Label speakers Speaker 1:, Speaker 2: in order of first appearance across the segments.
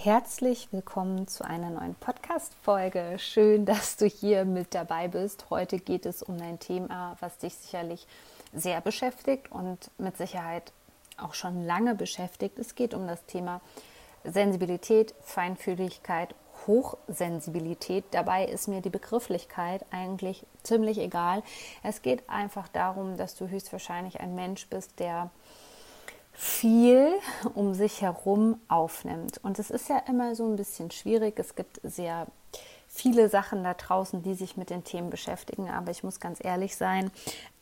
Speaker 1: Herzlich willkommen zu einer neuen Podcast-Folge. Schön, dass du hier mit dabei bist. Heute geht es um ein Thema, was dich sicherlich sehr beschäftigt und mit Sicherheit auch schon lange beschäftigt. Es geht um das Thema Sensibilität, Feinfühligkeit, Hochsensibilität. Dabei ist mir die Begrifflichkeit eigentlich ziemlich egal. Es geht einfach darum, dass du höchstwahrscheinlich ein Mensch bist, der viel um sich herum aufnimmt. Und es ist ja immer so ein bisschen schwierig. Es gibt sehr viele Sachen da draußen, die sich mit den Themen beschäftigen. Aber ich muss ganz ehrlich sein,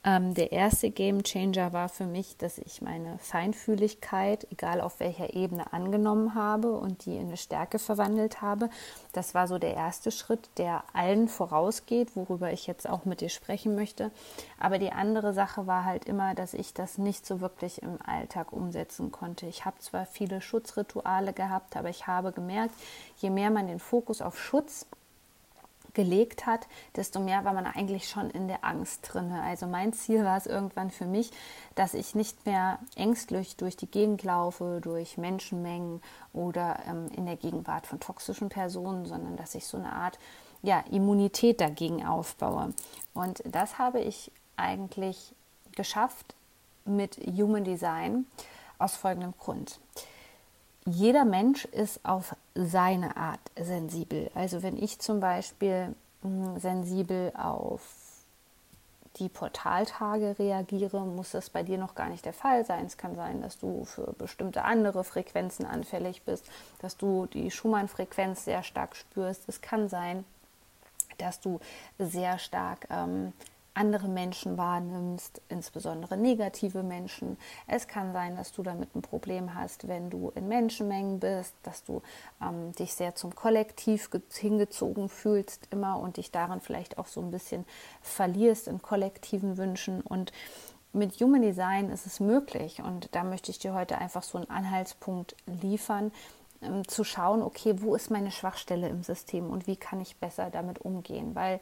Speaker 1: ähm, der erste Game Changer war für mich, dass ich meine Feinfühligkeit, egal auf welcher Ebene, angenommen habe und die in eine Stärke verwandelt habe. Das war so der erste Schritt, der allen vorausgeht, worüber ich jetzt auch mit dir sprechen möchte. Aber die andere Sache war halt immer, dass ich das nicht so wirklich im Alltag umsetzen konnte. Ich habe zwar viele Schutzrituale gehabt, aber ich habe gemerkt, je mehr man den Fokus auf Schutz gelegt hat, desto mehr war man eigentlich schon in der Angst drin. Also mein Ziel war es irgendwann für mich, dass ich nicht mehr ängstlich durch die Gegend laufe, durch Menschenmengen oder ähm, in der Gegenwart von toxischen Personen, sondern dass ich so eine Art ja, Immunität dagegen aufbaue. Und das habe ich eigentlich geschafft mit Human Design aus folgendem Grund jeder Mensch ist auf seine Art sensibel. Also wenn ich zum Beispiel hm, sensibel auf die Portaltage reagiere, muss das bei dir noch gar nicht der Fall sein. Es kann sein, dass du für bestimmte andere Frequenzen anfällig bist, dass du die Schumann-Frequenz sehr stark spürst. Es kann sein, dass du sehr stark ähm, andere Menschen wahrnimmst, insbesondere negative Menschen. Es kann sein, dass du damit ein Problem hast, wenn du in Menschenmengen bist, dass du ähm, dich sehr zum Kollektiv hingezogen fühlst immer und dich darin vielleicht auch so ein bisschen verlierst in kollektiven Wünschen. Und mit Human Design ist es möglich. Und da möchte ich dir heute einfach so einen Anhaltspunkt liefern, ähm, zu schauen, okay, wo ist meine Schwachstelle im System und wie kann ich besser damit umgehen, weil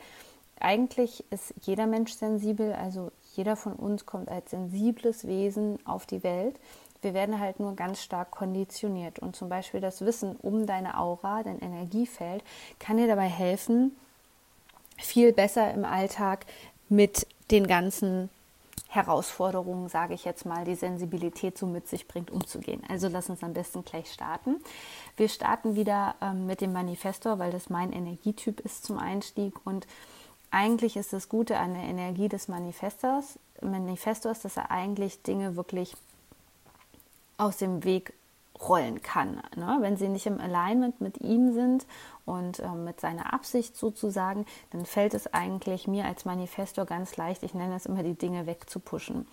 Speaker 1: eigentlich ist jeder Mensch sensibel, also jeder von uns kommt als sensibles Wesen auf die Welt. Wir werden halt nur ganz stark konditioniert. Und zum Beispiel das Wissen um deine Aura, dein Energiefeld, kann dir dabei helfen, viel besser im Alltag mit den ganzen Herausforderungen, sage ich jetzt mal, die Sensibilität so mit sich bringt, umzugehen. Also lass uns am besten gleich starten. Wir starten wieder ähm, mit dem Manifestor, weil das mein Energietyp ist zum Einstieg und eigentlich ist das Gute an der Energie des Manifestors, Manifestors, dass er eigentlich Dinge wirklich aus dem Weg rollen kann. Ne? Wenn sie nicht im Alignment mit ihm sind und äh, mit seiner Absicht sozusagen, dann fällt es eigentlich mir als Manifestor ganz leicht, ich nenne es immer die Dinge wegzupuschen.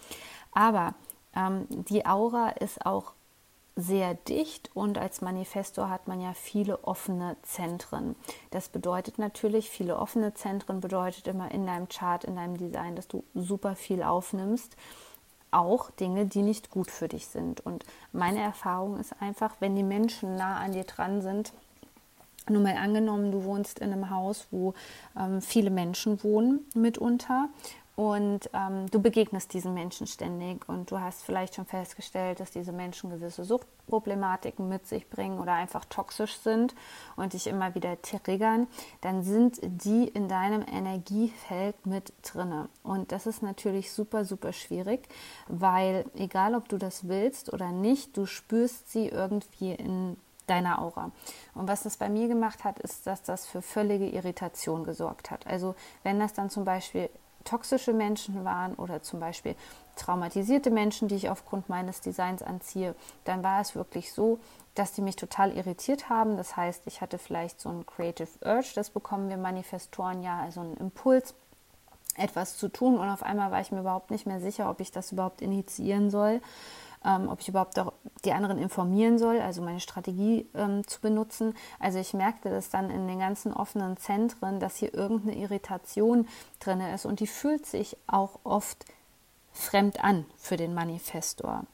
Speaker 1: Aber ähm, die Aura ist auch sehr dicht und als Manifestor hat man ja viele offene Zentren. Das bedeutet natürlich, viele offene Zentren bedeutet immer in deinem Chart, in deinem Design, dass du super viel aufnimmst. Auch Dinge, die nicht gut für dich sind. Und meine Erfahrung ist einfach, wenn die Menschen nah an dir dran sind, nur mal angenommen, du wohnst in einem Haus, wo ähm, viele Menschen wohnen mitunter und ähm, du begegnest diesen Menschen ständig und du hast vielleicht schon festgestellt, dass diese Menschen gewisse Suchtproblematiken mit sich bringen oder einfach toxisch sind und dich immer wieder triggern, dann sind die in deinem Energiefeld mit drinne. Und das ist natürlich super, super schwierig, weil egal ob du das willst oder nicht, du spürst sie irgendwie in deiner Aura. Und was das bei mir gemacht hat, ist, dass das für völlige Irritation gesorgt hat. Also wenn das dann zum Beispiel toxische Menschen waren oder zum Beispiel traumatisierte Menschen, die ich aufgrund meines Designs anziehe, dann war es wirklich so, dass die mich total irritiert haben. Das heißt, ich hatte vielleicht so ein Creative Urge, das bekommen wir Manifestoren ja, also einen Impuls, etwas zu tun und auf einmal war ich mir überhaupt nicht mehr sicher, ob ich das überhaupt initiieren soll. Ähm, ob ich überhaupt auch die anderen informieren soll, also meine Strategie ähm, zu benutzen. Also ich merkte das dann in den ganzen offenen Zentren, dass hier irgendeine Irritation drin ist und die fühlt sich auch oft fremd an für den Manifestor.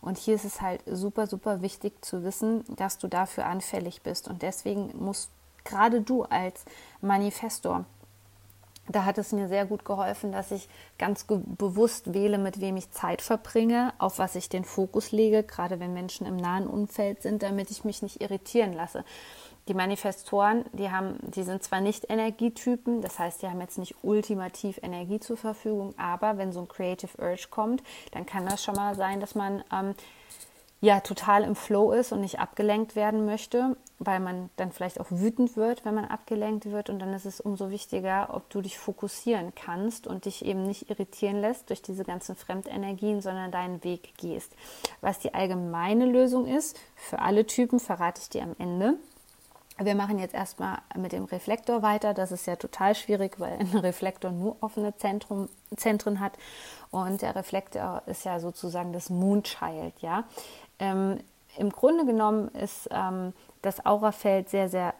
Speaker 1: Und hier ist es halt super, super wichtig zu wissen, dass du dafür anfällig bist. Und deswegen musst gerade du als Manifestor da hat es mir sehr gut geholfen, dass ich ganz bewusst wähle, mit wem ich Zeit verbringe, auf was ich den Fokus lege, gerade wenn Menschen im nahen Umfeld sind, damit ich mich nicht irritieren lasse. Die Manifestoren, die haben, die sind zwar nicht Energietypen, das heißt, die haben jetzt nicht ultimativ Energie zur Verfügung, aber wenn so ein Creative Urge kommt, dann kann das schon mal sein, dass man ähm, ja total im Flow ist und nicht abgelenkt werden möchte, weil man dann vielleicht auch wütend wird, wenn man abgelenkt wird. Und dann ist es umso wichtiger, ob du dich fokussieren kannst und dich eben nicht irritieren lässt durch diese ganzen Fremdenergien, sondern deinen Weg gehst. Was die allgemeine Lösung ist, für alle Typen verrate ich dir am Ende. Wir machen jetzt erstmal mit dem Reflektor weiter. Das ist ja total schwierig, weil ein Reflektor nur offene Zentrum, Zentren hat. Und der Reflektor ist ja sozusagen das Moonchild, ja. Ähm, Im Grunde genommen ist ähm, das Aurafeld sehr, sehr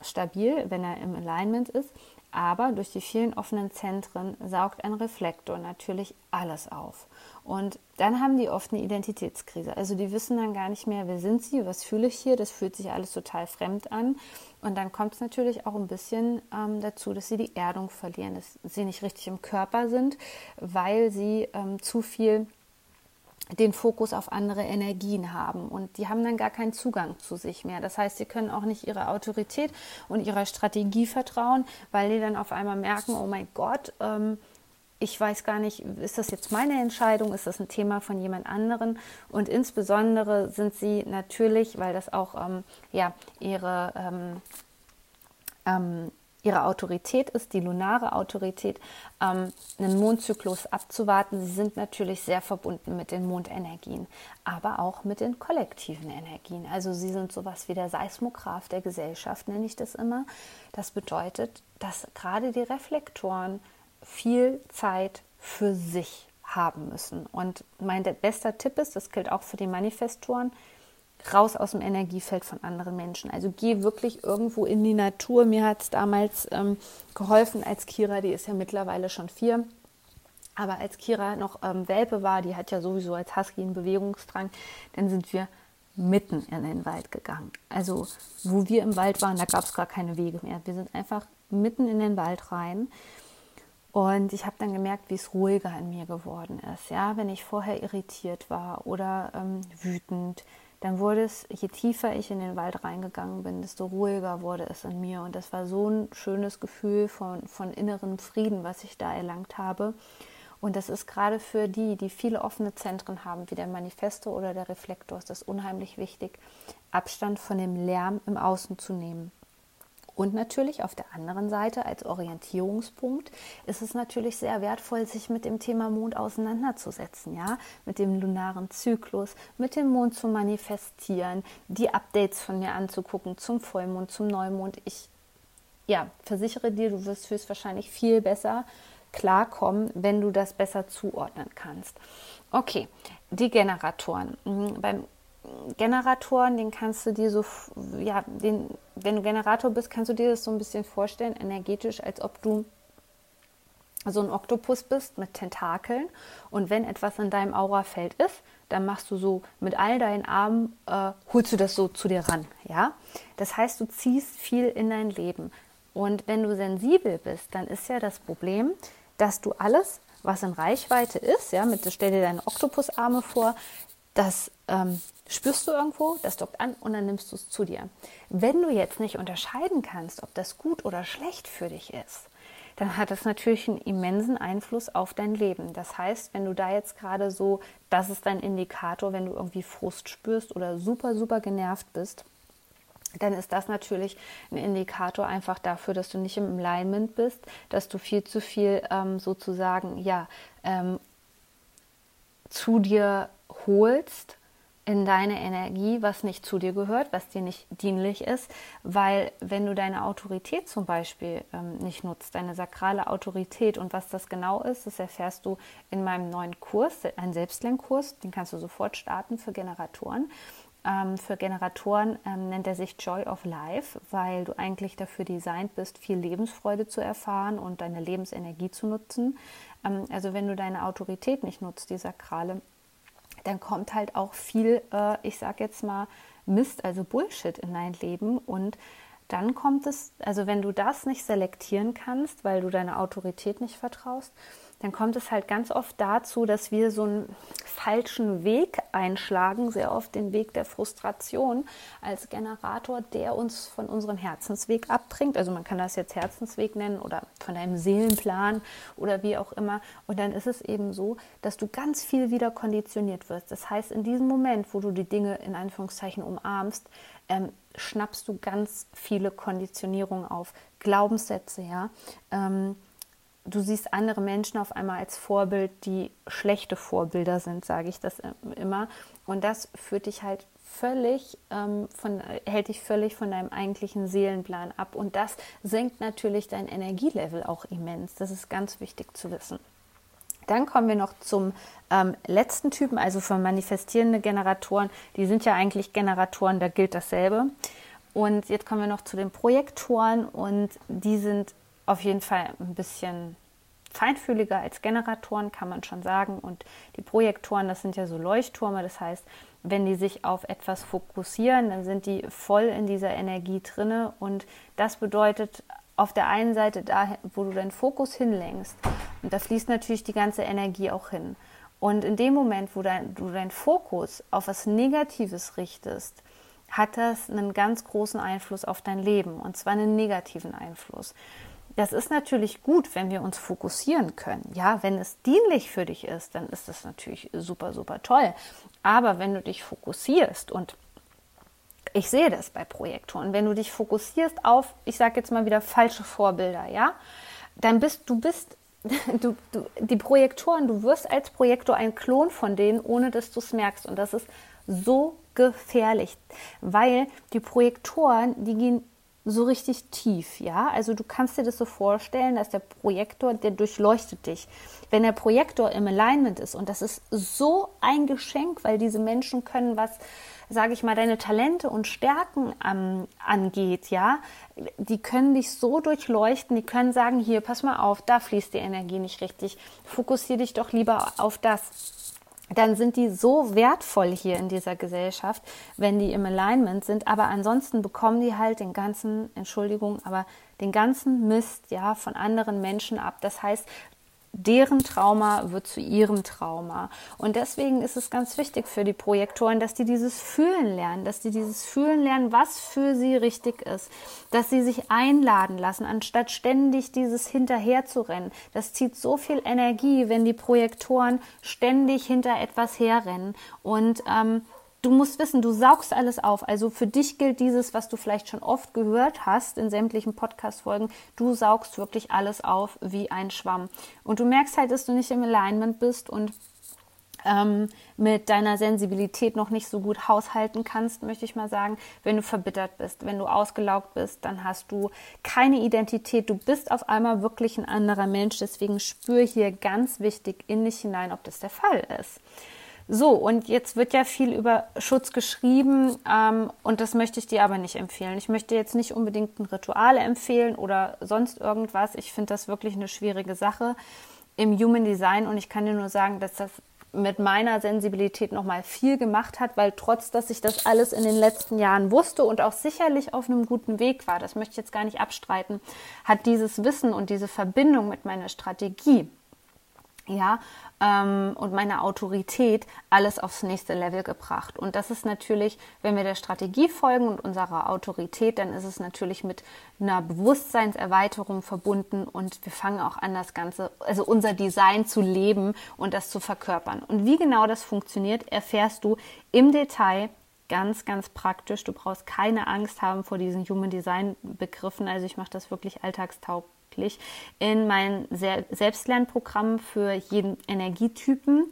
Speaker 1: stabil, wenn er im Alignment ist. Aber durch die vielen offenen Zentren saugt ein Reflektor natürlich alles auf. Und dann haben die oft eine Identitätskrise. Also die wissen dann gar nicht mehr, wer sind sie, was fühle ich hier, das fühlt sich alles total fremd an. Und dann kommt es natürlich auch ein bisschen ähm, dazu, dass sie die Erdung verlieren, dass sie nicht richtig im Körper sind, weil sie ähm, zu viel den Fokus auf andere Energien haben und die haben dann gar keinen Zugang zu sich mehr. Das heißt, sie können auch nicht ihrer Autorität und ihrer Strategie vertrauen, weil die dann auf einmal merken, oh mein Gott, ähm, ich weiß gar nicht, ist das jetzt meine Entscheidung, ist das ein Thema von jemand anderen? Und insbesondere sind sie natürlich, weil das auch ähm, ja, ihre ähm, ähm ihre Autorität ist, die lunare Autorität, ähm, einen Mondzyklus abzuwarten. Sie sind natürlich sehr verbunden mit den Mondenergien, aber auch mit den kollektiven Energien. Also sie sind sowas wie der Seismograph der Gesellschaft, nenne ich das immer. Das bedeutet, dass gerade die Reflektoren viel Zeit für sich haben müssen. Und mein bester Tipp ist, das gilt auch für die Manifestoren, raus aus dem Energiefeld von anderen Menschen. Also geh wirklich irgendwo in die Natur. Mir hat es damals ähm, geholfen als Kira, die ist ja mittlerweile schon vier. Aber als Kira noch ähm, Welpe war, die hat ja sowieso als Husky einen Bewegungsdrang, dann sind wir mitten in den Wald gegangen. Also wo wir im Wald waren, da gab es gar keine Wege mehr. Wir sind einfach mitten in den Wald rein. Und ich habe dann gemerkt, wie es ruhiger in mir geworden ist. Ja, wenn ich vorher irritiert war oder ähm, wütend, dann wurde es, je tiefer ich in den Wald reingegangen bin, desto ruhiger wurde es in mir. Und das war so ein schönes Gefühl von, von innerem Frieden, was ich da erlangt habe. Und das ist gerade für die, die viele offene Zentren haben, wie der Manifesto oder der Reflektor, ist das unheimlich wichtig, Abstand von dem Lärm im Außen zu nehmen. Und natürlich auf der anderen Seite als Orientierungspunkt ist es natürlich sehr wertvoll, sich mit dem Thema Mond auseinanderzusetzen, ja, mit dem lunaren Zyklus, mit dem Mond zu manifestieren, die Updates von mir anzugucken zum Vollmond, zum Neumond. Ich ja, versichere dir, du wirst höchstwahrscheinlich viel besser klarkommen, wenn du das besser zuordnen kannst. Okay, die Generatoren. Mhm, beim Generatoren, den kannst du dir so, ja, den, wenn du Generator bist, kannst du dir das so ein bisschen vorstellen, energetisch, als ob du so ein Oktopus bist mit Tentakeln. Und wenn etwas in deinem Aurafeld ist, dann machst du so mit all deinen Armen, äh, holst du das so zu dir ran. Ja? Das heißt, du ziehst viel in dein Leben. Und wenn du sensibel bist, dann ist ja das Problem, dass du alles, was in Reichweite ist, ja, mit, stell dir deine Oktopusarme vor, das ähm, spürst du irgendwo, das dockt an und dann nimmst du es zu dir. Wenn du jetzt nicht unterscheiden kannst, ob das gut oder schlecht für dich ist, dann hat das natürlich einen immensen Einfluss auf dein Leben. Das heißt, wenn du da jetzt gerade so, das ist dein Indikator, wenn du irgendwie Frust spürst oder super, super genervt bist, dann ist das natürlich ein Indikator einfach dafür, dass du nicht im Alignment bist, dass du viel zu viel ähm, sozusagen ja ähm, zu dir holst in deine Energie, was nicht zu dir gehört, was dir nicht dienlich ist, weil wenn du deine Autorität zum Beispiel ähm, nicht nutzt, deine sakrale Autorität und was das genau ist, das erfährst du in meinem neuen Kurs, ein Selbstlernkurs, den kannst du sofort starten für Generatoren. Ähm, für Generatoren ähm, nennt er sich Joy of Life, weil du eigentlich dafür designt bist, viel Lebensfreude zu erfahren und deine Lebensenergie zu nutzen. Ähm, also wenn du deine Autorität nicht nutzt, die sakrale, dann kommt halt auch viel, äh, ich sag jetzt mal, Mist, also Bullshit in dein Leben. Und dann kommt es, also wenn du das nicht selektieren kannst, weil du deiner Autorität nicht vertraust, dann kommt es halt ganz oft dazu, dass wir so einen falschen Weg einschlagen, sehr oft den Weg der Frustration als Generator, der uns von unserem Herzensweg abbringt. Also man kann das jetzt Herzensweg nennen oder von deinem Seelenplan oder wie auch immer. Und dann ist es eben so, dass du ganz viel wieder konditioniert wirst. Das heißt, in diesem Moment, wo du die Dinge in Anführungszeichen umarmst, ähm, schnappst du ganz viele Konditionierungen auf, Glaubenssätze, ja. Ähm, du siehst andere Menschen auf einmal als Vorbild, die schlechte Vorbilder sind, sage ich das immer. Und das führt dich halt völlig ähm, von, hält dich völlig von deinem eigentlichen Seelenplan ab. Und das senkt natürlich dein Energielevel auch immens. Das ist ganz wichtig zu wissen. Dann kommen wir noch zum ähm, letzten Typen, also für manifestierende Generatoren. Die sind ja eigentlich Generatoren, da gilt dasselbe. Und jetzt kommen wir noch zu den Projektoren und die sind auf jeden Fall ein bisschen feinfühliger als Generatoren, kann man schon sagen. Und die Projektoren, das sind ja so Leuchttürme. Das heißt, wenn die sich auf etwas fokussieren, dann sind die voll in dieser Energie drinne. Und das bedeutet auf der einen Seite da, wo du deinen Fokus hinlenkst. Und da fließt natürlich die ganze Energie auch hin. Und in dem Moment, wo dein, du deinen Fokus auf was Negatives richtest, hat das einen ganz großen Einfluss auf dein Leben. Und zwar einen negativen Einfluss. Das ist natürlich gut, wenn wir uns fokussieren können. Ja, wenn es dienlich für dich ist, dann ist das natürlich super, super toll. Aber wenn du dich fokussierst und ich sehe das bei Projektoren, wenn du dich fokussierst auf, ich sage jetzt mal wieder falsche Vorbilder, ja, dann bist du bist du, du, die Projektoren, du wirst als Projektor ein Klon von denen, ohne dass du es merkst. Und das ist so gefährlich, weil die Projektoren, die gehen so richtig tief, ja. Also du kannst dir das so vorstellen, dass der Projektor, der durchleuchtet dich. Wenn der Projektor im Alignment ist und das ist so ein Geschenk, weil diese Menschen können was, sage ich mal, deine Talente und Stärken ähm, angeht, ja, die können dich so durchleuchten, die können sagen, hier, pass mal auf, da fließt die Energie nicht richtig, fokussiere dich doch lieber auf das dann sind die so wertvoll hier in dieser Gesellschaft, wenn die im Alignment sind. Aber ansonsten bekommen die halt den ganzen, Entschuldigung, aber den ganzen Mist ja von anderen Menschen ab. Das heißt, deren Trauma wird zu ihrem Trauma. Und deswegen ist es ganz wichtig für die Projektoren, dass die dieses Fühlen lernen, dass die dieses Fühlen lernen, was für sie richtig ist, dass sie sich einladen lassen, anstatt ständig dieses hinterher zu rennen. Das zieht so viel Energie, wenn die Projektoren ständig hinter etwas herrennen. Und ähm, du musst wissen, du saugst alles auf. Also für dich gilt dieses, was du vielleicht schon oft gehört hast in sämtlichen Podcast-Folgen. Du saugst wirklich alles auf wie ein Schwamm. Und du merkst halt, dass du nicht im Alignment bist und ähm, mit deiner Sensibilität noch nicht so gut haushalten kannst, möchte ich mal sagen. Wenn du verbittert bist, wenn du ausgelaugt bist, dann hast du keine Identität. Du bist auf einmal wirklich ein anderer Mensch. Deswegen spür hier ganz wichtig in dich hinein, ob das der Fall ist. So, und jetzt wird ja viel über Schutz geschrieben ähm, und das möchte ich dir aber nicht empfehlen. Ich möchte jetzt nicht unbedingt ein Ritual empfehlen oder sonst irgendwas. Ich finde das wirklich eine schwierige Sache im Human Design und ich kann dir nur sagen, dass das mit meiner Sensibilität nochmal viel gemacht hat, weil trotz, dass ich das alles in den letzten Jahren wusste und auch sicherlich auf einem guten Weg war, das möchte ich jetzt gar nicht abstreiten, hat dieses Wissen und diese Verbindung mit meiner Strategie ja, ähm, und meine Autorität alles aufs nächste Level gebracht. Und das ist natürlich, wenn wir der Strategie folgen und unserer Autorität, dann ist es natürlich mit einer Bewusstseinserweiterung verbunden und wir fangen auch an, das Ganze, also unser Design zu leben und das zu verkörpern. Und wie genau das funktioniert, erfährst du im Detail ganz, ganz praktisch. Du brauchst keine Angst haben vor diesen Human Design Begriffen. Also ich mache das wirklich alltagstauglich wirklich in mein Selbstlernprogramm für jeden Energietypen.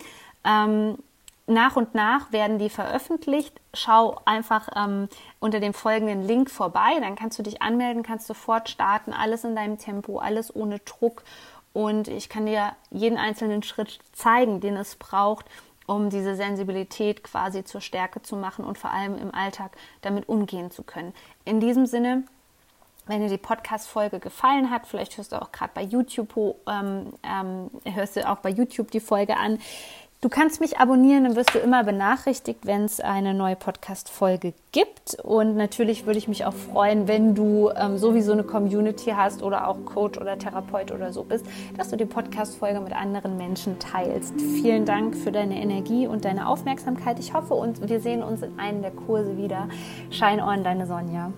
Speaker 1: Ähm, nach und nach werden die veröffentlicht. Schau einfach ähm, unter dem folgenden Link vorbei, dann kannst du dich anmelden, kannst sofort starten, alles in deinem Tempo, alles ohne Druck. Und ich kann dir jeden einzelnen Schritt zeigen, den es braucht, um diese Sensibilität quasi zur Stärke zu machen und vor allem im Alltag damit umgehen zu können. In diesem Sinne, wenn dir die Podcast-Folge gefallen hat, vielleicht hörst du auch gerade bei YouTube, ähm, ähm, hörst du auch bei YouTube die Folge an, Du kannst mich abonnieren, dann wirst du immer benachrichtigt, wenn es eine neue Podcast-Folge gibt. Und natürlich würde ich mich auch freuen, wenn du ähm, sowieso eine Community hast oder auch Coach oder Therapeut oder so bist, dass du die Podcast-Folge mit anderen Menschen teilst. Vielen Dank für deine Energie und deine Aufmerksamkeit. Ich hoffe, und wir sehen uns in einem der Kurse wieder. Shine on, deine Sonja.